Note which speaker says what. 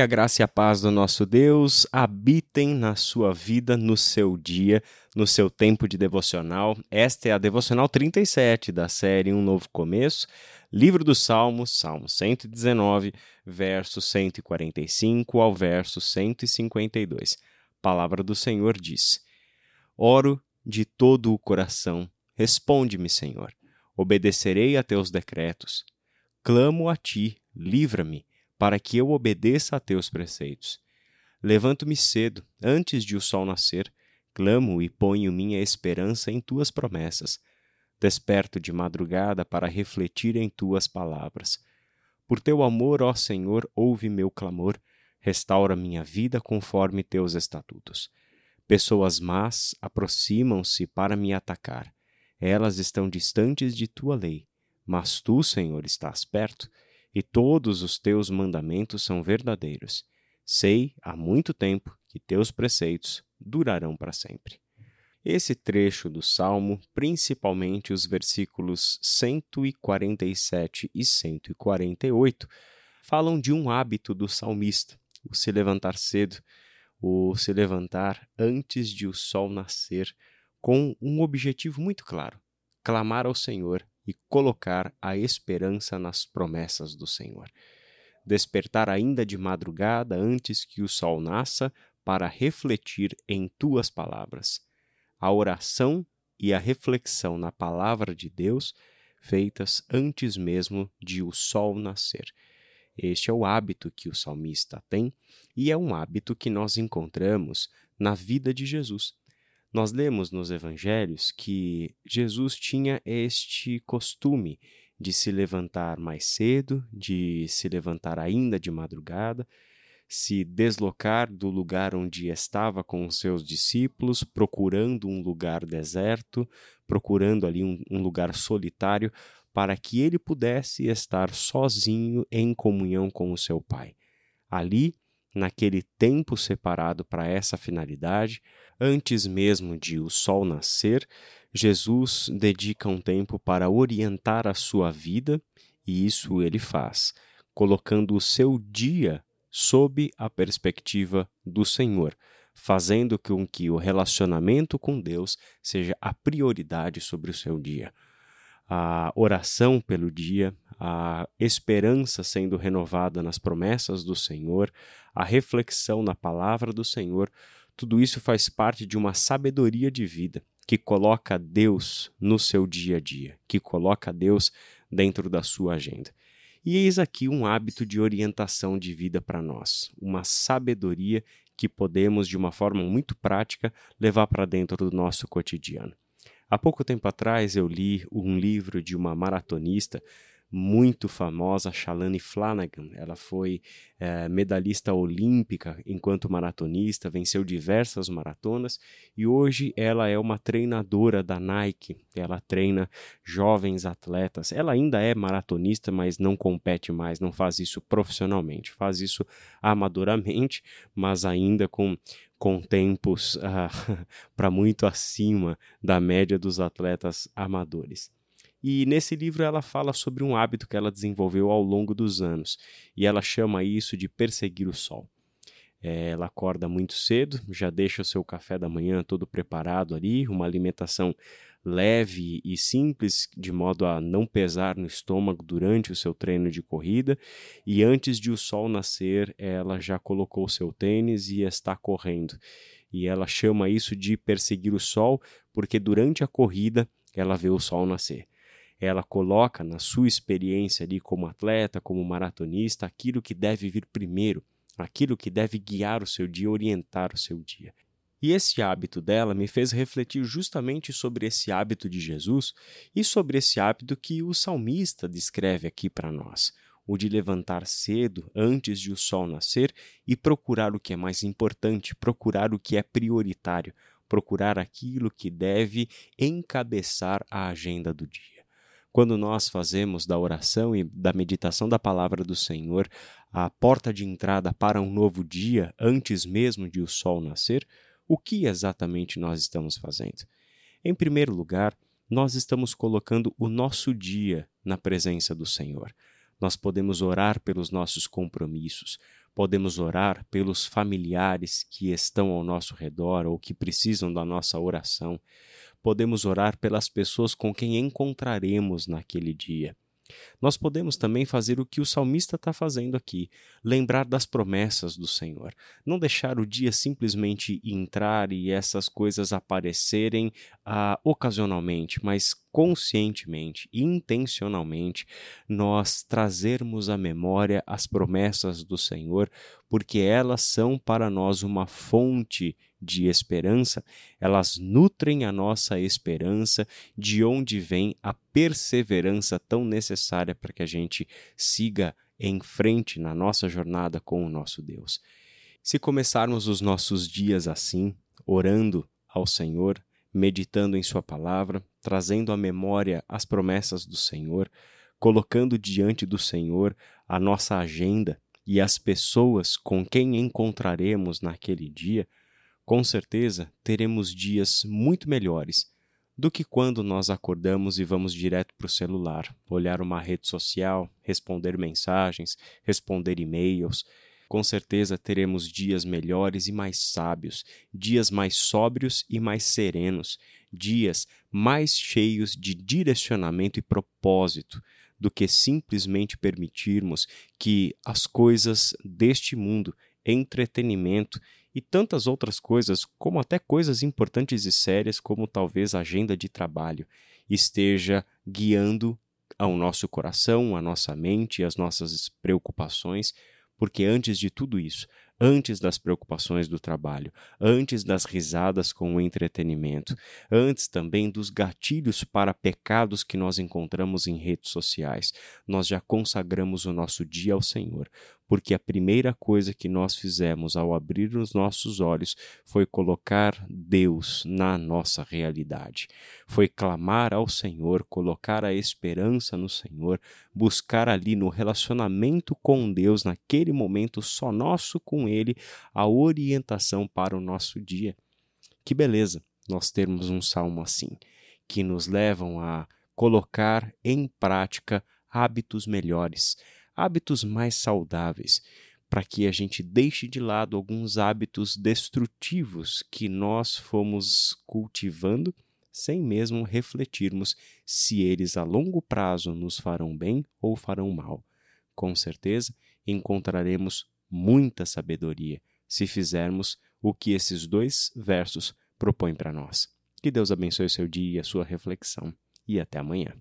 Speaker 1: Que a graça e a paz do nosso Deus habitem na sua vida, no seu dia, no seu tempo de devocional. Esta é a devocional 37 da série Um Novo Começo, livro dos Salmos, Salmo 119, verso 145 ao verso 152. Palavra do Senhor diz: Oro de todo o coração, responde-me, Senhor. Obedecerei a teus decretos. Clamo a ti, livra-me para que eu obedeça a teus preceitos. Levanto-me cedo, antes de o sol nascer, clamo e ponho minha esperança em tuas promessas. Desperto de madrugada para refletir em tuas palavras. Por teu amor, ó Senhor, ouve meu clamor, restaura minha vida conforme teus estatutos. Pessoas más aproximam-se para me atacar. Elas estão distantes de tua lei, mas tu, Senhor, estás perto e todos os teus mandamentos são verdadeiros. Sei há muito tempo que teus preceitos durarão para sempre. Esse trecho do Salmo, principalmente os versículos 147 e 148, falam de um hábito do salmista, o se levantar cedo, o se levantar antes de o sol nascer, com um objetivo muito claro: clamar ao Senhor e colocar a esperança nas promessas do Senhor. Despertar ainda de madrugada antes que o sol nasça para refletir em tuas palavras. A oração e a reflexão na palavra de Deus feitas antes mesmo de o sol nascer. Este é o hábito que o salmista tem e é um hábito que nós encontramos na vida de Jesus. Nós lemos nos evangelhos que Jesus tinha este costume de se levantar mais cedo, de se levantar ainda de madrugada, se deslocar do lugar onde estava com os seus discípulos, procurando um lugar deserto, procurando ali um, um lugar solitário, para que ele pudesse estar sozinho em comunhão com o seu Pai. Ali naquele tempo separado para essa finalidade, antes mesmo de o sol nascer, Jesus dedica um tempo para orientar a sua vida, e isso ele faz, colocando o seu dia sob a perspectiva do Senhor, fazendo com que o relacionamento com Deus seja a prioridade sobre o seu dia. A oração pelo dia, a esperança sendo renovada nas promessas do Senhor, a reflexão na palavra do Senhor, tudo isso faz parte de uma sabedoria de vida que coloca Deus no seu dia a dia, que coloca Deus dentro da sua agenda. E eis aqui um hábito de orientação de vida para nós, uma sabedoria que podemos, de uma forma muito prática, levar para dentro do nosso cotidiano. Há pouco tempo atrás eu li um livro de uma maratonista muito famosa, Shalane Flanagan. Ela foi é, medalhista olímpica enquanto maratonista, venceu diversas maratonas e hoje ela é uma treinadora da Nike. Ela treina jovens atletas. Ela ainda é maratonista, mas não compete mais, não faz isso profissionalmente, faz isso amadoramente, mas ainda com com tempos uh, para muito acima da média dos atletas amadores. E nesse livro ela fala sobre um hábito que ela desenvolveu ao longo dos anos, e ela chama isso de perseguir o sol. É, ela acorda muito cedo, já deixa o seu café da manhã todo preparado ali, uma alimentação leve e simples, de modo a não pesar no estômago durante o seu treino de corrida. E antes de o sol nascer, ela já colocou seu tênis e está correndo. E ela chama isso de perseguir o sol, porque durante a corrida ela vê o sol nascer ela coloca na sua experiência ali como atleta, como maratonista, aquilo que deve vir primeiro, aquilo que deve guiar o seu dia, orientar o seu dia. E esse hábito dela me fez refletir justamente sobre esse hábito de Jesus e sobre esse hábito que o salmista descreve aqui para nós, o de levantar cedo antes de o sol nascer e procurar o que é mais importante, procurar o que é prioritário, procurar aquilo que deve encabeçar a agenda do dia. Quando nós fazemos da oração e da meditação da palavra do Senhor a porta de entrada para um novo dia antes mesmo de o sol nascer, o que exatamente nós estamos fazendo? Em primeiro lugar, nós estamos colocando o nosso dia na presença do Senhor. Nós podemos orar pelos nossos compromissos, Podemos orar pelos familiares que estão ao nosso redor ou que precisam da nossa oração. Podemos orar pelas pessoas com quem encontraremos naquele dia. Nós podemos também fazer o que o salmista está fazendo aqui, lembrar das promessas do Senhor. Não deixar o dia simplesmente entrar e essas coisas aparecerem ah, ocasionalmente, mas conscientemente, intencionalmente, nós trazermos à memória as promessas do Senhor, porque elas são para nós uma fonte de esperança, elas nutrem a nossa esperança, de onde vem a perseverança tão necessária para que a gente siga em frente na nossa jornada com o nosso Deus. Se começarmos os nossos dias assim, orando ao Senhor, meditando em Sua palavra, trazendo à memória as promessas do Senhor, colocando diante do Senhor a nossa agenda e as pessoas com quem encontraremos naquele dia, com certeza teremos dias muito melhores do que quando nós acordamos e vamos direto para o celular, olhar uma rede social, responder mensagens, responder e-mails. Com certeza teremos dias melhores e mais sábios, dias mais sóbrios e mais serenos, dias mais cheios de direcionamento e propósito do que simplesmente permitirmos que as coisas deste mundo, entretenimento e tantas outras coisas, como até coisas importantes e sérias, como talvez a agenda de trabalho, esteja guiando ao nosso coração, a nossa mente, as nossas preocupações porque antes de tudo isso, antes das preocupações do trabalho, antes das risadas com o entretenimento, antes também dos gatilhos para pecados que nós encontramos em redes sociais, nós já consagramos o nosso dia ao Senhor, porque a primeira coisa que nós fizemos ao abrir os nossos olhos foi colocar Deus na nossa realidade. Foi clamar ao Senhor, colocar a esperança no Senhor, buscar ali no relacionamento com Deus, naquele momento só nosso com Ele, a orientação para o nosso dia. Que beleza nós termos um salmo assim, que nos levam a colocar em prática hábitos melhores hábitos mais saudáveis, para que a gente deixe de lado alguns hábitos destrutivos que nós fomos cultivando sem mesmo refletirmos se eles a longo prazo nos farão bem ou farão mal. Com certeza encontraremos muita sabedoria se fizermos o que esses dois versos propõem para nós. Que Deus abençoe o seu dia e a sua reflexão, e até amanhã.